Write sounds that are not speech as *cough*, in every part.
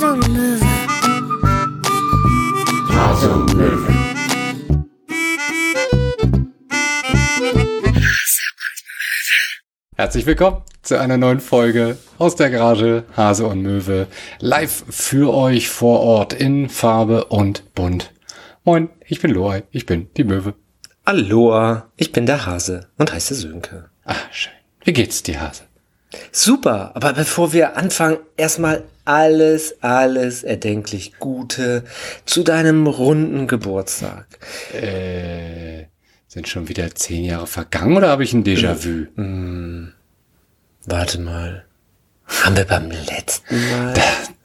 Hase und Möwe. Hase und Möwe. Herzlich willkommen zu einer neuen Folge aus der Garage Hase und Möwe. Live für euch vor Ort in Farbe und Bunt. Moin, ich bin Loai, ich bin die Möwe. Aloha, ich bin der Hase und heiße Sönke. Ah, schön. Wie geht's dir, Hase? Super, aber bevor wir anfangen, erstmal alles, alles erdenklich Gute zu deinem runden Geburtstag. Äh, sind schon wieder zehn Jahre vergangen oder habe ich ein Déjà-vu? Warte mal. Haben wir beim letzten Mal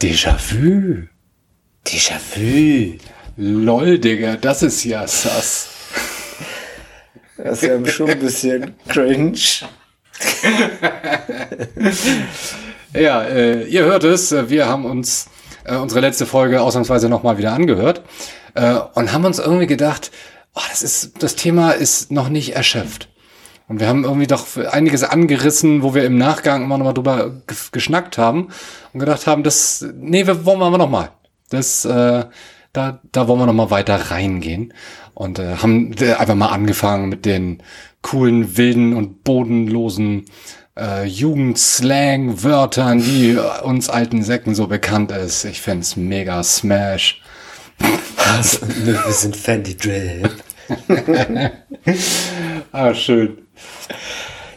Déjà-vu? Déjà-vu? Lol, Digga, das ist ja sass. Das ist ja schon ein bisschen cringe. *laughs* Ja, äh, ihr hört es, wir haben uns äh, unsere letzte Folge ausnahmsweise nochmal wieder angehört äh, und haben uns irgendwie gedacht, oh, das ist, das Thema ist noch nicht erschöpft. Und wir haben irgendwie doch einiges angerissen, wo wir im Nachgang immer noch mal drüber ge- geschnackt haben und gedacht haben, das, nee, wir wollen wir aber noch mal. Das, äh, da, da wollen wir noch mal weiter reingehen und äh, haben äh, einfach mal angefangen mit den coolen, wilden und bodenlosen äh, Jugendslang-Wörtern, die äh, uns alten Säcken so bekannt ist. Ich find's mega smash. Also, wir sind Fendi Drip. *laughs* Ah, schön.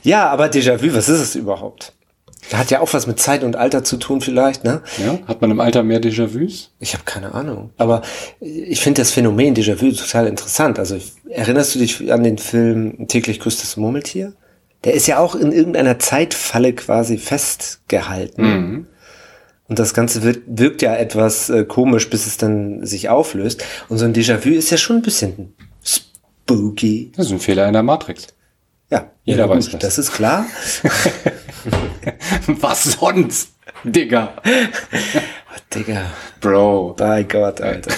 Ja, aber Déjà-vu, was ist es überhaupt? Hat ja auch was mit Zeit und Alter zu tun vielleicht, ne? Ja, hat man im Alter mehr Déjà-vus? Ich habe keine Ahnung. Aber ich finde das Phänomen Déjà-vu total interessant. Also erinnerst du dich an den Film Täglich grüßt das Murmeltier? Der ist ja auch in irgendeiner Zeitfalle quasi festgehalten. Und das Ganze wird, wirkt ja etwas äh, komisch, bis es dann sich auflöst. Und so ein Déjà-vu ist ja schon ein bisschen spooky. Das ist ein Fehler in der Matrix. Ja, Jeder ja, weiß gut, das. Das ist klar. *laughs* Was sonst? Digga. Digga, Bro. bei Gott, Alter.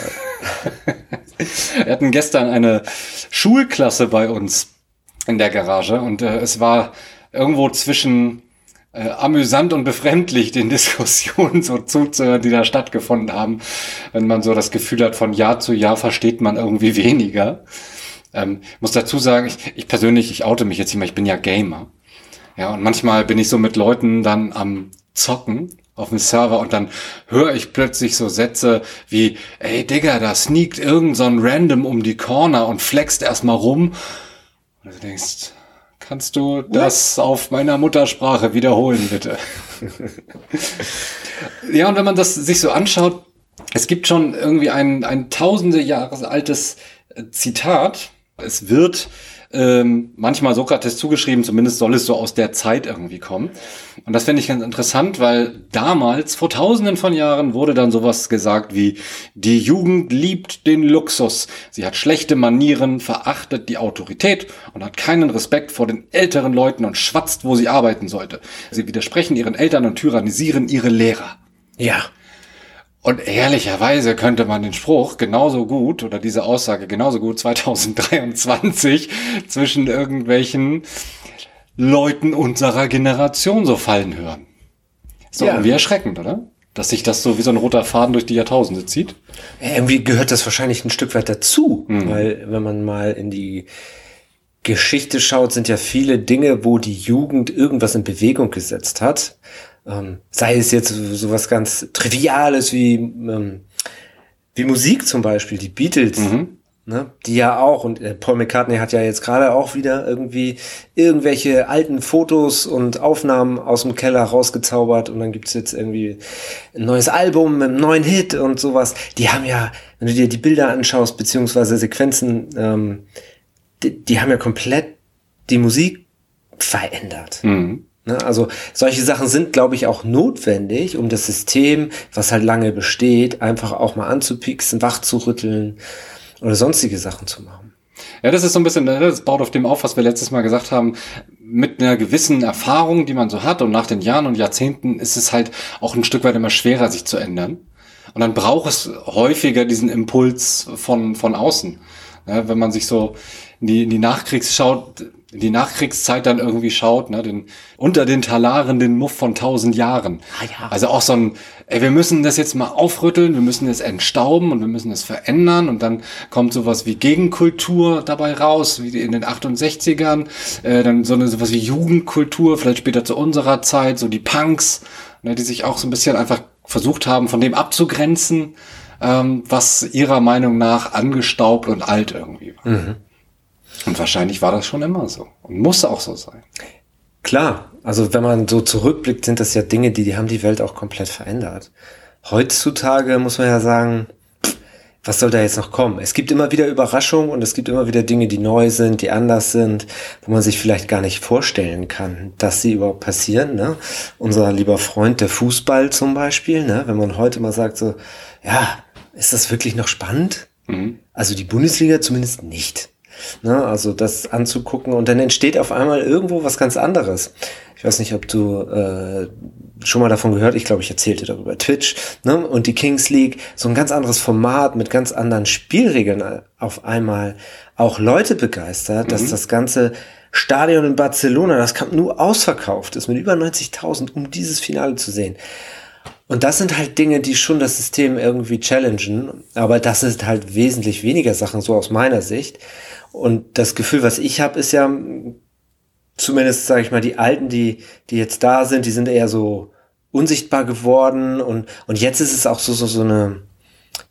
*laughs* Wir hatten gestern eine Schulklasse bei uns in der Garage und äh, es war irgendwo zwischen äh, amüsant und befremdlich den *laughs* Diskussionen so zuzuhören, die da stattgefunden haben, wenn man so das Gefühl hat, von Jahr zu Jahr versteht man irgendwie *laughs* weniger. Ähm, muss dazu sagen, ich, ich persönlich, ich oute mich jetzt mehr, ich bin ja Gamer. Ja, und manchmal bin ich so mit Leuten dann am Zocken auf dem Server und dann höre ich plötzlich so Sätze wie, ey Digga, da sneakt irgend so ein Random um die Corner und flext erstmal rum. Und du denkst, kannst du das auf meiner Muttersprache wiederholen, bitte? *laughs* ja, und wenn man das sich so anschaut, es gibt schon irgendwie ein, ein tausende Jahre altes äh, Zitat. Es wird ähm, manchmal Sokrates zugeschrieben, zumindest soll es so aus der Zeit irgendwie kommen. Und das finde ich ganz interessant, weil damals, vor tausenden von Jahren, wurde dann sowas gesagt wie, die Jugend liebt den Luxus. Sie hat schlechte Manieren, verachtet die Autorität und hat keinen Respekt vor den älteren Leuten und schwatzt, wo sie arbeiten sollte. Sie widersprechen ihren Eltern und tyrannisieren ihre Lehrer. Ja. Und ehrlicherweise könnte man den Spruch genauso gut oder diese Aussage genauso gut 2023 *laughs* zwischen irgendwelchen Leuten unserer Generation so fallen hören. Ist doch Ja. irgendwie erschreckend, oder? Dass sich das so wie so ein roter Faden durch die Jahrtausende zieht. Irgendwie gehört das wahrscheinlich ein Stück weit dazu, weil wenn man mal in die Geschichte schaut, sind ja viele Dinge, wo die Jugend irgendwas in Bewegung gesetzt hat. Ähm, sei es jetzt sowas ganz Triviales wie, ähm, wie Musik zum Beispiel, die Beatles. Ne, die ja auch, und äh, Paul McCartney hat ja jetzt gerade auch wieder irgendwie irgendwelche alten Fotos und Aufnahmen aus dem Keller rausgezaubert und dann gibt's jetzt irgendwie ein neues Album mit einem neuen Hit und sowas. Die haben ja, wenn du dir die Bilder anschaust, beziehungsweise Sequenzen, ähm, die, die haben ja komplett die Musik verändert. Ne, Also solche Sachen sind, glaube ich, auch notwendig, um das System, was halt lange besteht, einfach auch mal anzupixen, wach zu rütteln oder sonstige Sachen zu machen. Ja, das ist so ein bisschen, das baut auf dem auf, was wir letztes Mal gesagt haben. Mit einer gewissen Erfahrung, die man so hat und nach den Jahren und Jahrzehnten ist es halt auch ein Stück weit immer schwerer, sich zu ändern. Und dann braucht es häufiger diesen Impuls von, von außen. Ja, wenn man sich so in die, in die Nachkriegsschaut, in die Nachkriegszeit dann irgendwie schaut, ne, den, unter den Talaren den Muff von tausend Jahren. Ah, ja. Also auch so ein, ey, wir müssen das jetzt mal aufrütteln, wir müssen es entstauben und wir müssen es verändern und dann kommt sowas wie Gegenkultur dabei raus, wie in den 68ern, äh, dann so eine sowas wie Jugendkultur, vielleicht später zu unserer Zeit, so die Punks, ne, die sich auch so ein bisschen einfach versucht haben, von dem abzugrenzen, ähm, was ihrer Meinung nach angestaubt und alt irgendwie war. Mhm. Und wahrscheinlich war das schon immer so und muss auch so sein. Klar, also wenn man so zurückblickt, sind das ja Dinge, die, die haben die Welt auch komplett verändert. Heutzutage muss man ja sagen, was soll da jetzt noch kommen? Es gibt immer wieder Überraschungen und es gibt immer wieder Dinge, die neu sind, die anders sind, wo man sich vielleicht gar nicht vorstellen kann, dass sie überhaupt passieren. Ne? Unser lieber Freund, der Fußball zum Beispiel, ne? wenn man heute mal sagt so, ja, ist das wirklich noch spannend? Mhm. Also die Bundesliga zumindest nicht. Ne, also das anzugucken und dann entsteht auf einmal irgendwo was ganz anderes. Ich weiß nicht, ob du äh, schon mal davon gehört, ich glaube, ich erzählte darüber, Twitch ne, und die Kings League, so ein ganz anderes Format mit ganz anderen Spielregeln auf einmal auch Leute begeistert, mhm. dass das ganze Stadion in Barcelona, das kam nur ausverkauft ist mit über 90.000, um dieses Finale zu sehen. Und das sind halt Dinge, die schon das System irgendwie challengen, aber das sind halt wesentlich weniger Sachen, so aus meiner Sicht. Und das Gefühl, was ich habe, ist ja zumindest, sage ich mal, die Alten, die, die jetzt da sind, die sind eher so unsichtbar geworden und, und jetzt ist es auch so, so, so eine,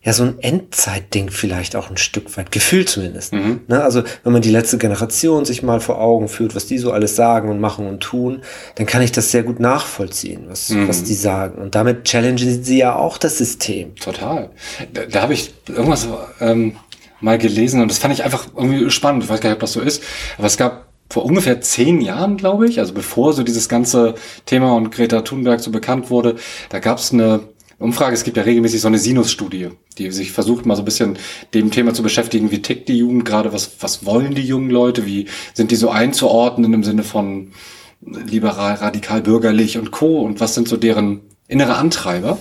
ja, so ein Endzeitding vielleicht auch ein Stück weit, gefühlt zumindest. Mhm. Ne? Also, wenn man die letzte Generation sich mal vor Augen führt, was die so alles sagen und machen und tun, dann kann ich das sehr gut nachvollziehen, was, Mhm. was die sagen. Und damit challengen sie ja auch das System. Total. Da, da habe ich irgendwas ähm, mal gelesen und das fand ich einfach irgendwie spannend. Ich weiß gar nicht, ob das so ist, aber es gab vor ungefähr zehn Jahren, glaube ich, also bevor so dieses ganze Thema und Greta Thunberg so bekannt wurde, da gab es eine Umfrage, es gibt ja regelmäßig so eine Sinus-Studie, die sich versucht mal so ein bisschen dem Thema zu beschäftigen, wie tickt die Jugend gerade, was, was wollen die jungen Leute, wie sind die so einzuordnen im Sinne von liberal, radikal, bürgerlich und co. und was sind so deren innere Antreiber.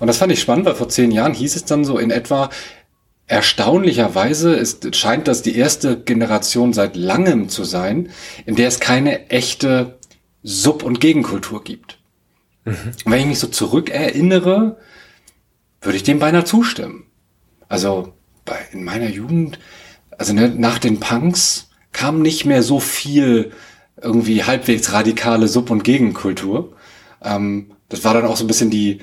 Und das fand ich spannend, weil vor zehn Jahren hieß es dann so in etwa, erstaunlicherweise ist, scheint das die erste Generation seit langem zu sein, in der es keine echte Sub- und Gegenkultur gibt. Und wenn ich mich so zurückerinnere, würde ich dem beinahe zustimmen. Also bei, in meiner Jugend, also ne, nach den Punks kam nicht mehr so viel irgendwie halbwegs radikale Sub- und Gegenkultur. Ähm, das war dann auch so ein bisschen die,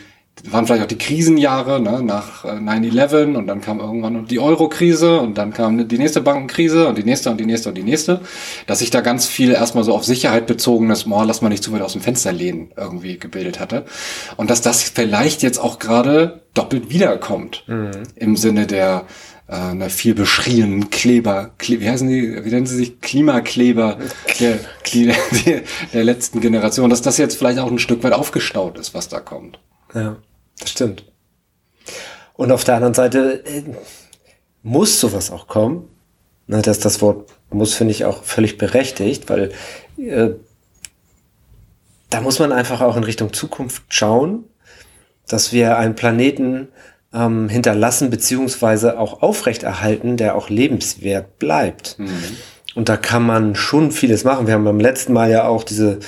waren vielleicht auch die Krisenjahre ne, nach äh, 9-11 und dann kam irgendwann die Euro-Krise und dann kam die nächste Bankenkrise und die nächste und die nächste und die nächste, dass sich da ganz viel erstmal so auf Sicherheit bezogenes, boah, lass mal nicht zu weit aus dem Fenster lehnen, irgendwie gebildet hatte. Und dass das vielleicht jetzt auch gerade doppelt wiederkommt. Im Sinne der äh, einer viel beschriebenen Kleber, Kle wie heißen die, wie nennen sie sich, Klimakleber der, der, der letzten Generation, dass das jetzt vielleicht auch ein Stück weit aufgestaut ist, was da kommt. Ja, das stimmt. Und auf der anderen Seite äh, muss sowas auch kommen. Na, dass das Wort muss, finde ich auch völlig berechtigt, weil äh, da muss man einfach auch in Richtung Zukunft schauen, dass wir einen Planeten ähm, hinterlassen beziehungsweise auch aufrechterhalten, der auch lebenswert bleibt. Und da kann man schon vieles machen. Wir haben beim letzten Mal ja auch diese,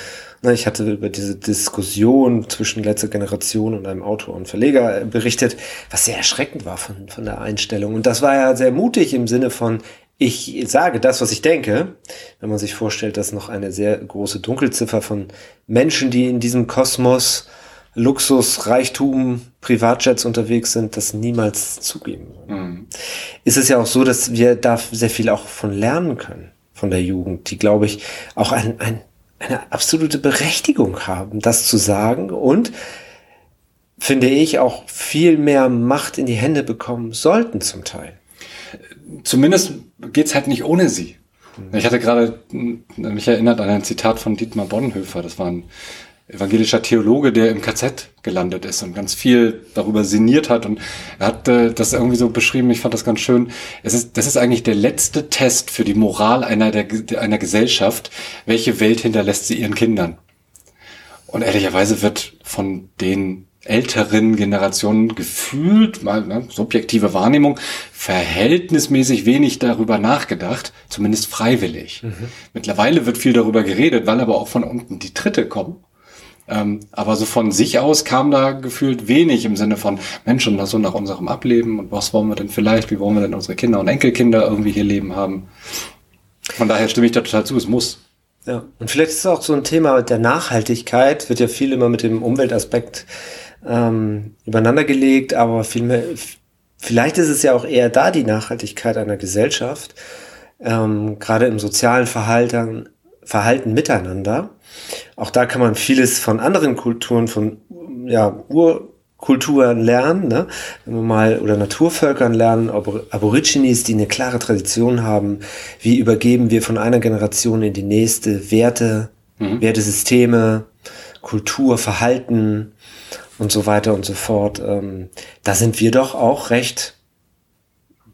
ne, ich hatte über diese Diskussion zwischen letzter Generation und einem Autor und Verleger äh, berichtet, was sehr erschreckend war von, von der Einstellung. Und das war ja sehr mutig im Sinne von, ich sage das, was ich denke, wenn man sich vorstellt, dass noch eine sehr große Dunkelziffer von Menschen, die in diesem Kosmos Luxus, Reichtum, Privatjets unterwegs sind, das niemals zugeben. Mhm. Ist es ja auch so, dass wir da sehr viel auch von lernen können, von der Jugend, die, glaube ich, auch ein, ein, eine absolute Berechtigung haben, das zu sagen und finde ich auch viel mehr Macht in die Hände bekommen sollten zum Teil. Zumindest geht's halt nicht ohne sie. Ich hatte gerade mich erinnert an ein Zitat von Dietmar Bonhoeffer. Das war ein evangelischer Theologe, der im KZ gelandet ist und ganz viel darüber sinniert hat. Und er hat äh, das irgendwie so beschrieben, ich fand das ganz schön. Es ist, das ist eigentlich der letzte Test für die Moral einer, der, einer Gesellschaft. Welche Welt hinterlässt sie ihren Kindern? Und ehrlicherweise wird von den älteren Generationen gefühlt, mal ne, subjektive Wahrnehmung, verhältnismäßig wenig darüber nachgedacht, zumindest freiwillig. Mhm. Mittlerweile wird viel darüber geredet, weil aber auch von unten die Tritte kommen. Ähm, aber so von sich aus kam da gefühlt wenig im Sinne von, Mensch, und so nach unserem Ableben und was wollen wir denn vielleicht, wie wollen wir denn unsere Kinder und Enkelkinder irgendwie hier leben haben. Von daher stimme ich da total zu, es muss. Ja, und vielleicht ist es auch so ein Thema der Nachhaltigkeit, wird ja viel immer mit dem Umweltaspekt ähm, übereinander gelegt, aber vielmehr, vielleicht ist es ja auch eher da die Nachhaltigkeit einer Gesellschaft, ähm, gerade im sozialen Verhalten, Verhalten miteinander. Auch da kann man vieles von anderen Kulturen, von ja, Urkulturen lernen, ne? wenn wir mal oder Naturvölkern lernen, Aborigines, die eine klare Tradition haben, wie übergeben wir von einer Generation in die nächste Werte, mhm. Wertesysteme, Kultur, Verhalten, und so weiter und so fort. Ähm, da sind wir doch auch recht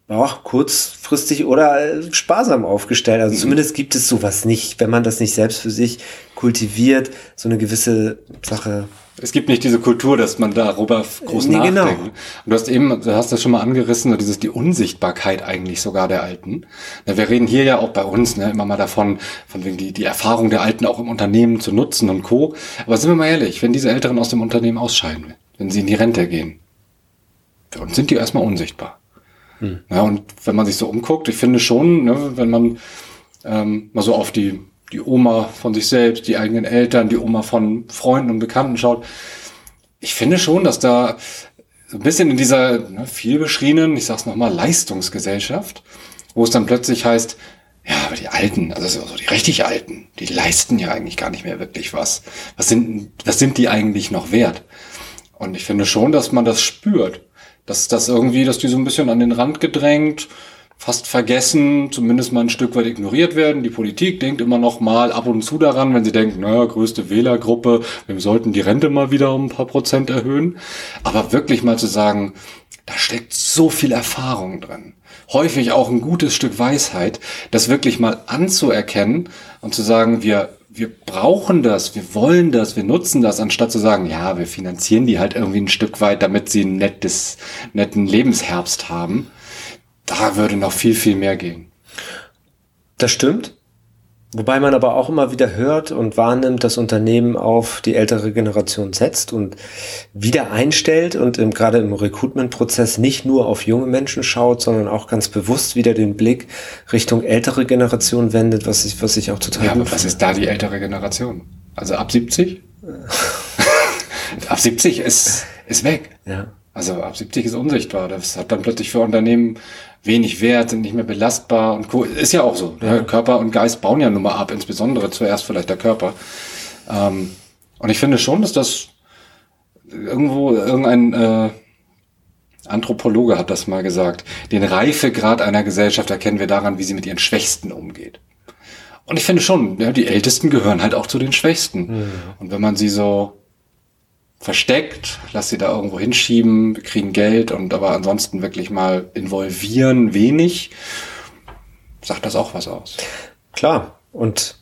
auch kurzfristig oder sparsam aufgestellt. Also mhm. zumindest gibt es sowas nicht, wenn man das nicht selbst für sich kultiviert, so eine gewisse Sache es gibt nicht diese Kultur, dass man darüber groß nee, nachdenkt. Genau. Und du hast eben, du hast das schon mal angerissen, dieses die Unsichtbarkeit eigentlich sogar der Alten. Na, wir reden hier ja auch bei uns ne, immer mal davon, von wegen die, die Erfahrung der Alten auch im Unternehmen zu nutzen und Co. Aber sind wir mal ehrlich, wenn diese Älteren aus dem Unternehmen ausscheiden, wenn sie in die Rente gehen, für uns sind die erstmal unsichtbar. Hm. Ja, und wenn man sich so umguckt, ich finde schon, ne, wenn man ähm, mal so auf die die Oma von sich selbst, die eigenen Eltern, die Oma von Freunden und Bekannten schaut. Ich finde schon, dass da so ein bisschen in dieser ne, viel beschriebenen, ich sag's nochmal, Leistungsgesellschaft, wo es dann plötzlich heißt, ja, aber die Alten, also so die richtig Alten, die leisten ja eigentlich gar nicht mehr wirklich was. Was sind, was sind die eigentlich noch wert? Und ich finde schon, dass man das spürt. Dass das irgendwie, dass die so ein bisschen an den Rand gedrängt, fast vergessen, zumindest mal ein Stück weit ignoriert werden. Die Politik denkt immer noch mal ab und zu daran, wenn sie denkt, naja, größte Wählergruppe, wir sollten die Rente mal wieder um ein paar Prozent erhöhen. Aber wirklich mal zu sagen, da steckt so viel Erfahrung drin. Häufig auch ein gutes Stück Weisheit, das wirklich mal anzuerkennen und zu sagen, wir wir brauchen das, wir wollen das, wir nutzen das, anstatt zu sagen, ja, wir finanzieren die halt irgendwie ein Stück weit, damit sie einen nettes, netten Lebensherbst haben da würde noch viel, viel mehr gehen. Das stimmt. Wobei man aber auch immer wieder hört und wahrnimmt, dass Unternehmen auf die ältere Generation setzt und wieder einstellt und im, gerade im Recruitment-Prozess nicht nur auf junge Menschen schaut, sondern auch ganz bewusst wieder den Blick Richtung ältere Generation wendet, was ich, was ich auch total ja, aber was ist da die ältere Generation? Also ab 70? *laughs* ab 70 ist, ist weg. Ja. Also ab 70 ist unsichtbar. Das hat dann plötzlich für Unternehmen wenig wert, sind nicht mehr belastbar und Co. Ist ja auch so. Ja. Körper und Geist bauen ja nun mal ab, insbesondere zuerst vielleicht der Körper. Ähm, und ich finde schon, dass das irgendwo irgendein äh, Anthropologe hat das mal gesagt. Den Reifegrad einer Gesellschaft erkennen wir daran, wie sie mit ihren Schwächsten umgeht. Und ich finde schon, ja, die Ältesten gehören halt auch zu den Schwächsten. Mhm. Und wenn man sie so versteckt, lass sie da irgendwo hinschieben, wir kriegen Geld und aber ansonsten wirklich mal involvieren, wenig, sagt das auch was aus. Klar, und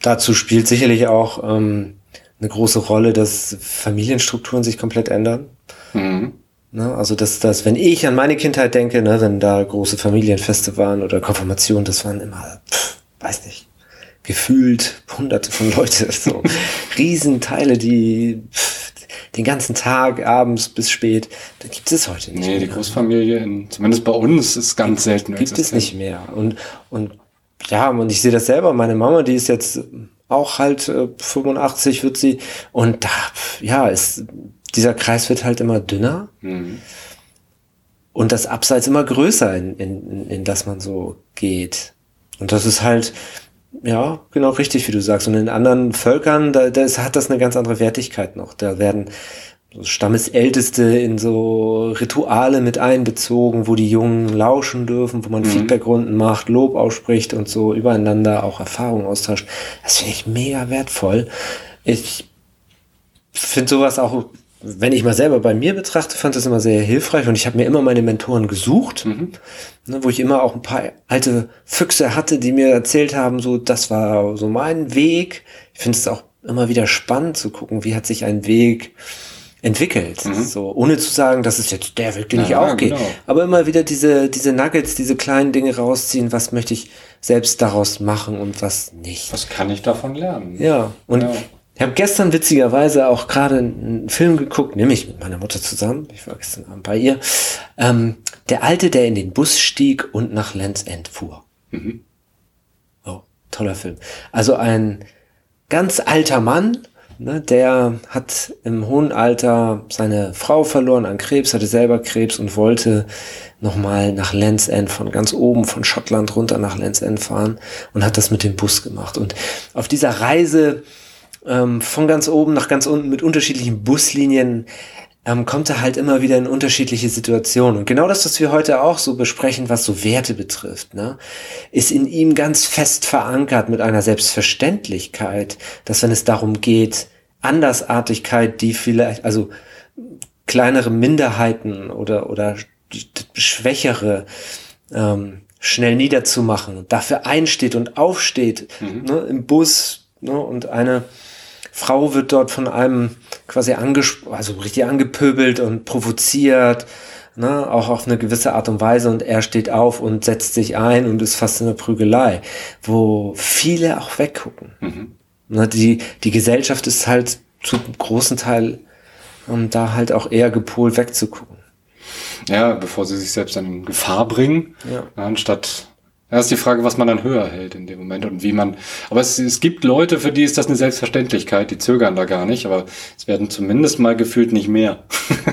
dazu spielt sicherlich auch ähm, eine große Rolle, dass Familienstrukturen sich komplett ändern. Mhm. Ne, also dass das, wenn ich an meine Kindheit denke, ne, wenn da große Familienfeste waren oder Konfirmationen, das waren immer, pff, weiß nicht, gefühlt hunderte von Leute, *laughs* so *laughs* Riesenteile, die pff, den ganzen Tag, abends bis spät. Da gibt es heute nicht nee, mehr. die Großfamilie, in, zumindest bei uns, ist ganz selten. Gibt es nicht mehr. Und, und ja, und ich sehe das selber. Meine Mama, die ist jetzt auch halt äh, 85 wird sie. Und da, ja, ist, dieser Kreis wird halt immer dünner. Mhm. Und das Abseits immer größer, in, in, in das man so geht. Und das ist halt, ja, genau richtig, wie du sagst. Und in anderen Völkern, da, da ist, hat das eine ganz andere Wertigkeit noch. Da werden so Stammesälteste in so Rituale mit einbezogen, wo die Jungen lauschen dürfen, wo man mhm. Feedbackrunden macht, Lob ausspricht und so übereinander auch Erfahrungen austauscht. Das finde ich mega wertvoll. Ich finde sowas auch wenn ich mal selber bei mir betrachte, fand das immer sehr hilfreich und ich habe mir immer meine Mentoren gesucht, mhm. ne, wo ich immer auch ein paar alte Füchse hatte, die mir erzählt haben, so das war so mein Weg. Ich finde es auch immer wieder spannend zu gucken, wie hat sich ein Weg entwickelt. Mhm. So, ohne zu sagen, das ist jetzt der Weg, den ja, ich auch gehe. Genau. Aber immer wieder diese, diese Nuggets, diese kleinen Dinge rausziehen, was möchte ich selbst daraus machen und was nicht. Was kann ich davon lernen? Ja, und ja. Ich habe gestern witzigerweise auch gerade einen Film geguckt, nämlich mit meiner Mutter zusammen, ich war gestern Abend bei ihr, ähm, der Alte, der in den Bus stieg und nach Lands End fuhr. Mhm. Oh, toller Film. Also ein ganz alter Mann, Ne, der hat im hohen Alter seine Frau verloren an Krebs, hatte selber Krebs und wollte nochmal nach Lands End von ganz oben von Schottland runter nach Lands End fahren und hat das mit dem Bus gemacht. Und auf dieser Reise ähm, von ganz oben nach ganz unten mit unterschiedlichen Buslinien ähm, kommt er halt immer wieder in unterschiedliche Situationen. Und genau das, was wir heute auch so besprechen, was so Werte betrifft, ne, ist in ihm ganz fest verankert mit einer Selbstverständlichkeit, dass wenn es darum geht, Andersartigkeit, die vielleicht, also kleinere Minderheiten oder, oder schwächere ähm, schnell niederzumachen, dafür einsteht und aufsteht, mhm. ne, im Bus, ne, und eine Frau wird dort von einem quasi angesprochen, also richtig angepöbelt und provoziert, ne, auch auf eine gewisse Art und Weise und er steht auf und setzt sich ein und ist fast in der Prügelei, wo viele auch weggucken. Mhm. Ne, die, die Gesellschaft ist halt zu großen Teil um da halt auch eher gepolt wegzugucken. Ja, bevor sie sich selbst dann in Gefahr bringen, ja. anstatt ja, ist die Frage, was man dann höher hält in dem Moment und wie man. Aber es, es gibt Leute, für die ist das eine Selbstverständlichkeit, die zögern da gar nicht, aber es werden zumindest mal gefühlt nicht mehr.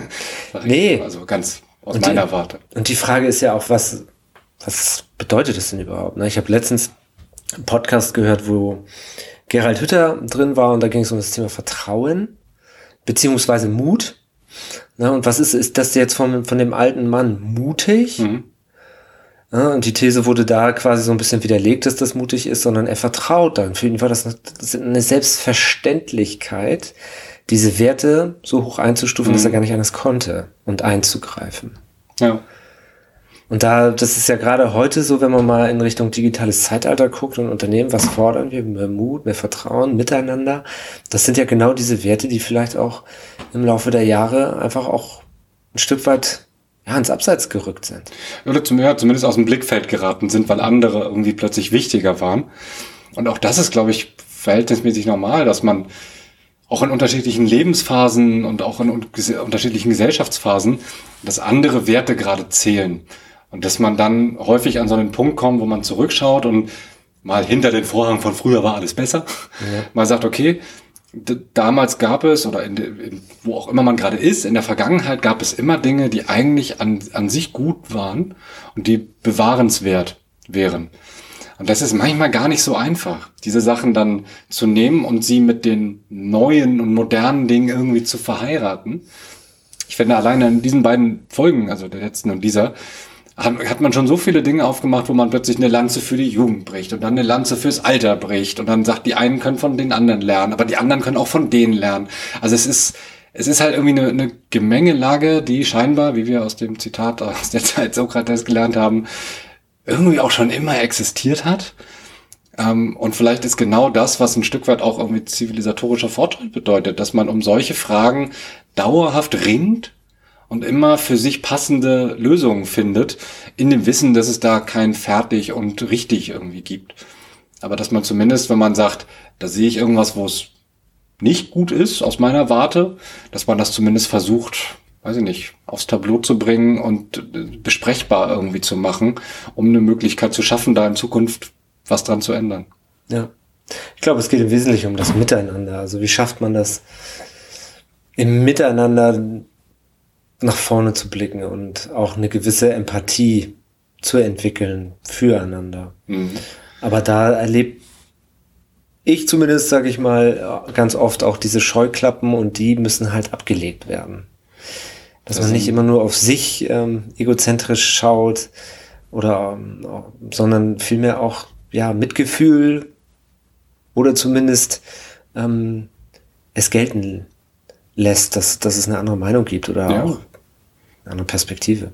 *laughs* nee. Also ganz aus und meiner die, Warte. Und die Frage ist ja auch, was, was bedeutet das denn überhaupt? Ne? Ich habe letztens einen Podcast gehört, wo Gerald Hütter drin war und da ging es um das Thema Vertrauen beziehungsweise Mut. Ne? Und was ist, ist das jetzt von, von dem alten Mann mutig? Mhm und die These wurde da quasi so ein bisschen widerlegt, dass das mutig ist, sondern er vertraut dann. Für ihn war das eine Selbstverständlichkeit, diese Werte so hoch einzustufen, mhm. dass er gar nicht anders konnte und einzugreifen. Ja. Und da, das ist ja gerade heute so, wenn man mal in Richtung digitales Zeitalter guckt und Unternehmen, was fordern wir? Mehr Mut, mehr Vertrauen, miteinander. Das sind ja genau diese Werte, die vielleicht auch im Laufe der Jahre einfach auch ein Stück weit ja, ins Abseits gerückt sind. Oder zum, ja, zumindest aus dem Blickfeld geraten sind, weil andere irgendwie plötzlich wichtiger waren. Und auch das ist, glaube ich, verhältnismäßig normal, dass man auch in unterschiedlichen Lebensphasen und auch in unterschiedlichen Gesellschaftsphasen, dass andere Werte gerade zählen. Und dass man dann häufig an so einen Punkt kommt, wo man zurückschaut und mal hinter den Vorhang von früher war alles besser. Ja. Mal sagt, okay, damals gab es, oder in, in, wo auch immer man gerade ist, in der Vergangenheit gab es immer Dinge, die eigentlich an, an sich gut waren und die bewahrenswert wären. Und das ist manchmal gar nicht so einfach, diese Sachen dann zu nehmen und sie mit den neuen und modernen Dingen irgendwie zu verheiraten. Ich finde alleine in diesen beiden Folgen, also der letzten und dieser, hat man schon so viele Dinge aufgemacht, wo man plötzlich eine Lanze für die Jugend bricht und dann eine Lanze fürs Alter bricht und dann sagt, die einen können von den anderen lernen, aber die anderen können auch von denen lernen. Also es ist, es ist halt irgendwie eine, eine Gemengelage, die scheinbar, wie wir aus dem Zitat aus der Zeit Sokrates gelernt haben, irgendwie auch schon immer existiert hat. Ähm, und vielleicht ist genau das, was ein Stück weit auch irgendwie zivilisatorischer Fortschritt bedeutet, dass man um solche Fragen dauerhaft ringt und immer für sich passende Lösungen findet, in dem Wissen, dass es da kein fertig und richtig irgendwie gibt. Aber dass man zumindest, wenn man sagt, da sehe ich irgendwas, wo es nicht gut ist aus meiner Warte, dass man das zumindest versucht, weiß ich nicht, aufs Tableau zu bringen und äh, besprechbar irgendwie zu machen, um eine Möglichkeit zu schaffen, da in Zukunft was dran zu ändern. Ja. Ich glaube, es geht im Wesentlichen um das Miteinander. Also wie schafft man das im Miteinander nach vorne zu blicken und auch eine gewisse Empathie zu entwickeln füreinander. Mhm. Aber da erlebt ich zumindest, sage ich mal, ganz oft auch diese Scheuklappen und die müssen halt abgelegt werden. Dass das man nicht immer nur auf sich ähm, egozentrisch schaut oder, ähm, sondern vielmehr auch ja Mitgefühl oder zumindest ähm, es gelten lässt, dass, dass es eine andere Meinung gibt oder ja. auch eine Perspektive.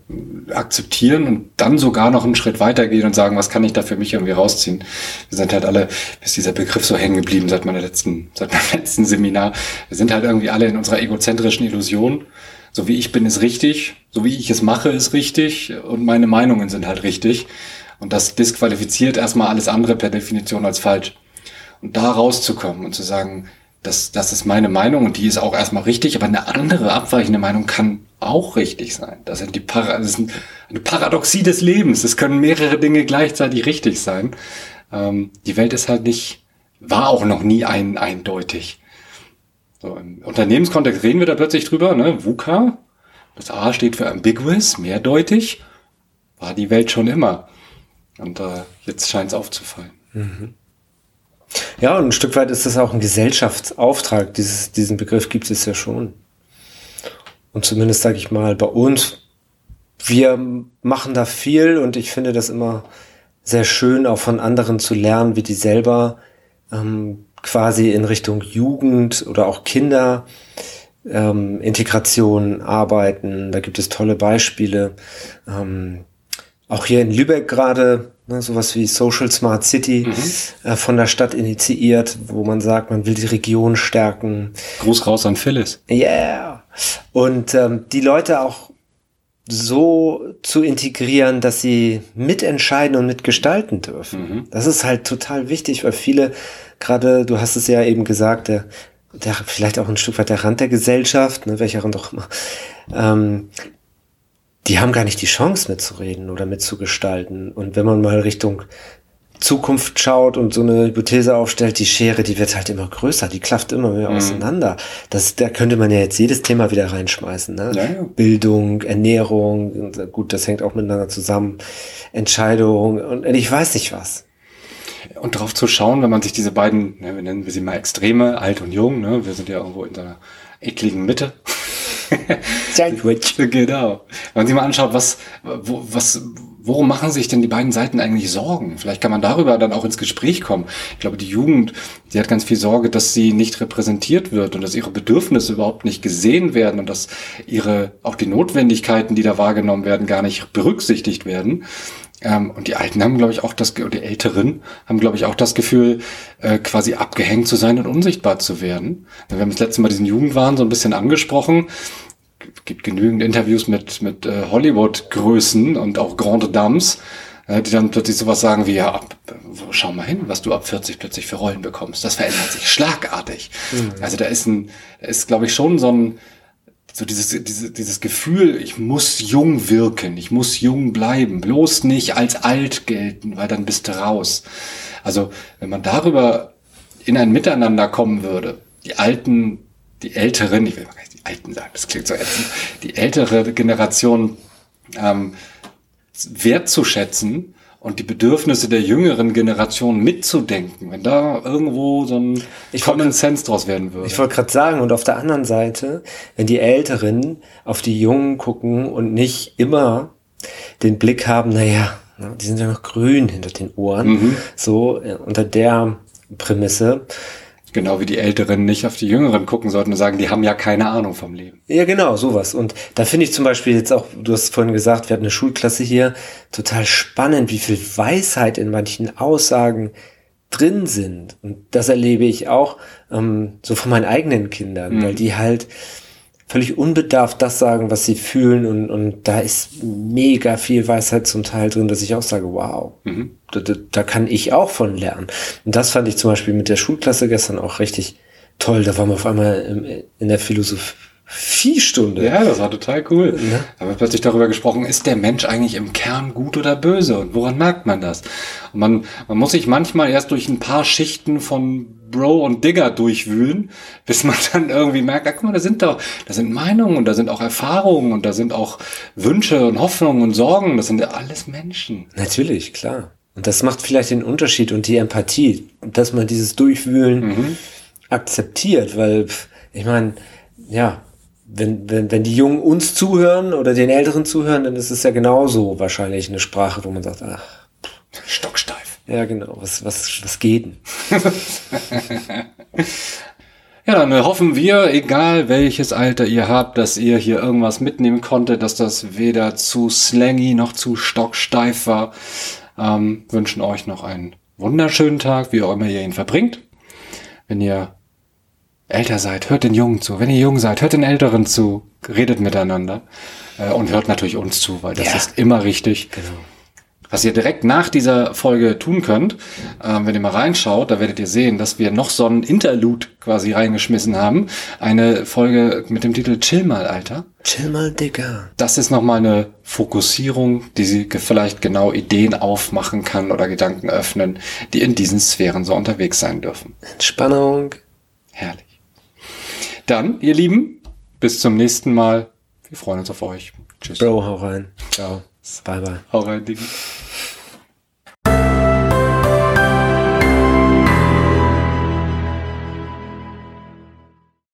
Akzeptieren und dann sogar noch einen Schritt weitergehen und sagen, was kann ich da für mich irgendwie rausziehen? Wir sind halt alle, ist dieser Begriff so hängen geblieben seit meiner letzten, seit meinem letzten Seminar. Wir sind halt irgendwie alle in unserer egozentrischen Illusion. So wie ich bin, ist richtig. So wie ich es mache, ist richtig. Und meine Meinungen sind halt richtig. Und das disqualifiziert erstmal alles andere per Definition als falsch. Und da rauszukommen und zu sagen, das, das ist meine Meinung und die ist auch erstmal richtig, aber eine andere abweichende Meinung kann auch richtig sein. Das sind die Para das ist eine Paradoxie des Lebens. Es können mehrere Dinge gleichzeitig richtig sein. Ähm, die Welt ist halt nicht, war auch noch nie ein, eindeutig. So, Im Unternehmenskontext reden wir da plötzlich drüber, ne? VUCA. Das A steht für ambiguous, mehrdeutig. War die Welt schon immer. Und äh, jetzt scheint es aufzufallen. Mhm. Ja, und ein Stück weit ist das auch ein Gesellschaftsauftrag. Dieses, diesen Begriff gibt es ja schon. Und zumindest sage ich mal, bei uns, wir machen da viel und ich finde das immer sehr schön, auch von anderen zu lernen, wie die selber ähm, quasi in Richtung Jugend oder auch Kinder ähm, Integration arbeiten. Da gibt es tolle Beispiele. Ähm, auch hier in Lübeck gerade ne, sowas wie Social Smart City mhm. äh, von der Stadt initiiert, wo man sagt, man will die Region stärken. Gruß raus an Phyllis. Yeah. Und ähm, die Leute auch so zu integrieren, dass sie mitentscheiden und mitgestalten dürfen. Mhm. Das ist halt total wichtig, weil viele, gerade, du hast es ja eben gesagt, der, der vielleicht auch ein Stück weit der Rand der Gesellschaft, ne, welcher Rand auch immer, ähm, die haben gar nicht die Chance mitzureden oder mitzugestalten. Und wenn man mal Richtung Zukunft schaut und so eine Hypothese aufstellt, die Schere, die wird halt immer größer, die klafft immer mehr mhm. auseinander. Das, da könnte man ja jetzt jedes Thema wieder reinschmeißen. Ne? Ja, ja. Bildung, Ernährung, gut, das hängt auch miteinander zusammen. Entscheidung und ich weiß nicht was. Und darauf zu schauen, wenn man sich diese beiden, ne, wir nennen wir sie mal Extreme, alt und jung, ne, wir sind ja irgendwo in einer ekligen Mitte. *laughs* Sandwich. genau. Wenn man sich mal anschaut, was, wo, was, worum machen sich denn die beiden Seiten eigentlich Sorgen? Vielleicht kann man darüber dann auch ins Gespräch kommen. Ich glaube, die Jugend, die hat ganz viel Sorge, dass sie nicht repräsentiert wird und dass ihre Bedürfnisse überhaupt nicht gesehen werden und dass ihre, auch die Notwendigkeiten, die da wahrgenommen werden, gar nicht berücksichtigt werden. Ähm, und die Alten haben, glaube ich, auch das, oder die Älteren haben, glaube ich, auch das Gefühl, äh, quasi abgehängt zu sein und unsichtbar zu werden. Wir haben das letzte Mal diesen Jugendwahn so ein bisschen angesprochen. Gibt genügend Interviews mit, mit äh, Hollywood-Größen und auch Grande Dames, äh, die dann plötzlich sowas sagen wie, ja, ab, schau mal hin, was du ab 40 plötzlich für Rollen bekommst. Das verändert sich schlagartig. Mhm. Also da ist ein, da ist, glaube ich, schon so ein, so dieses, dieses, dieses Gefühl, ich muss jung wirken, ich muss jung bleiben, bloß nicht als alt gelten, weil dann bist du raus. Also wenn man darüber in ein Miteinander kommen würde, die Alten, die Älteren, ich will mal gar nicht die Alten sagen, das klingt so ätzend, die ältere Generation ähm, wertzuschätzen und die Bedürfnisse der jüngeren Generation mitzudenken, wenn da irgendwo so ein ich Common Sense draus werden würde. Ich wollte gerade sagen, und auf der anderen Seite, wenn die Älteren auf die Jungen gucken und nicht immer den Blick haben, naja, die sind ja noch grün hinter den Ohren, mhm. so äh, unter der Prämisse, Genau wie die Älteren nicht auf die Jüngeren gucken sollten und sagen, die haben ja keine Ahnung vom Leben. Ja, genau, sowas. Und da finde ich zum Beispiel jetzt auch, du hast vorhin gesagt, wir hatten eine Schulklasse hier, total spannend, wie viel Weisheit in manchen Aussagen drin sind. Und das erlebe ich auch ähm, so von meinen eigenen Kindern, mhm. weil die halt völlig unbedarft das sagen, was sie fühlen und, und da ist mega viel Weisheit zum Teil drin, dass ich auch sage, wow, mhm. da, da, da kann ich auch von lernen. Und das fand ich zum Beispiel mit der Schulklasse gestern auch richtig toll. Da waren wir auf einmal in der Philosophie Viehstunde. Ja, das war total cool. Ja. Da haben wir plötzlich darüber gesprochen, ist der Mensch eigentlich im Kern gut oder böse und woran merkt man das? Und man, man muss sich manchmal erst durch ein paar Schichten von Bro und Digger durchwühlen, bis man *laughs* dann irgendwie merkt, ah, guck mal, da sind doch, da sind Meinungen und da sind auch Erfahrungen und da sind auch Wünsche und Hoffnungen und Sorgen. Das sind ja alles Menschen. Natürlich, klar. Und das macht vielleicht den Unterschied und die Empathie, dass man dieses Durchwühlen mhm. akzeptiert, weil ich meine, ja, wenn, wenn, wenn die Jungen uns zuhören oder den Älteren zuhören, dann ist es ja genauso wahrscheinlich eine Sprache, wo man sagt, ach, stocksteif. Ja, genau. Was, was, was geht denn? *laughs* Ja, dann hoffen wir, egal welches Alter ihr habt, dass ihr hier irgendwas mitnehmen konntet, dass das weder zu slangy noch zu stocksteif war. Ähm, wünschen euch noch einen wunderschönen Tag, wie auch immer ihr ihn verbringt. Wenn ihr älter seid, hört den Jungen zu. Wenn ihr jung seid, hört den Älteren zu. Redet miteinander. Äh, und hört natürlich uns zu, weil das Ja. ist immer richtig. Genau. Was ihr direkt nach dieser Folge tun könnt, ähm, wenn ihr mal reinschaut, da werdet ihr sehen, dass wir noch so ein Interlude quasi reingeschmissen haben. Eine Folge mit dem Titel Chill mal, Alter. Chill mal, Digga. Das ist nochmal eine Fokussierung, die sie vielleicht genau Ideen aufmachen kann oder Gedanken öffnen, die in diesen Sphären so unterwegs sein dürfen. Entspannung. Herrlich. Dann, ihr Lieben, bis zum nächsten Mal. Wir freuen uns auf euch. Tschüss. Bro, hau rein. Ciao. Bye, bye. Hau rein, Digi.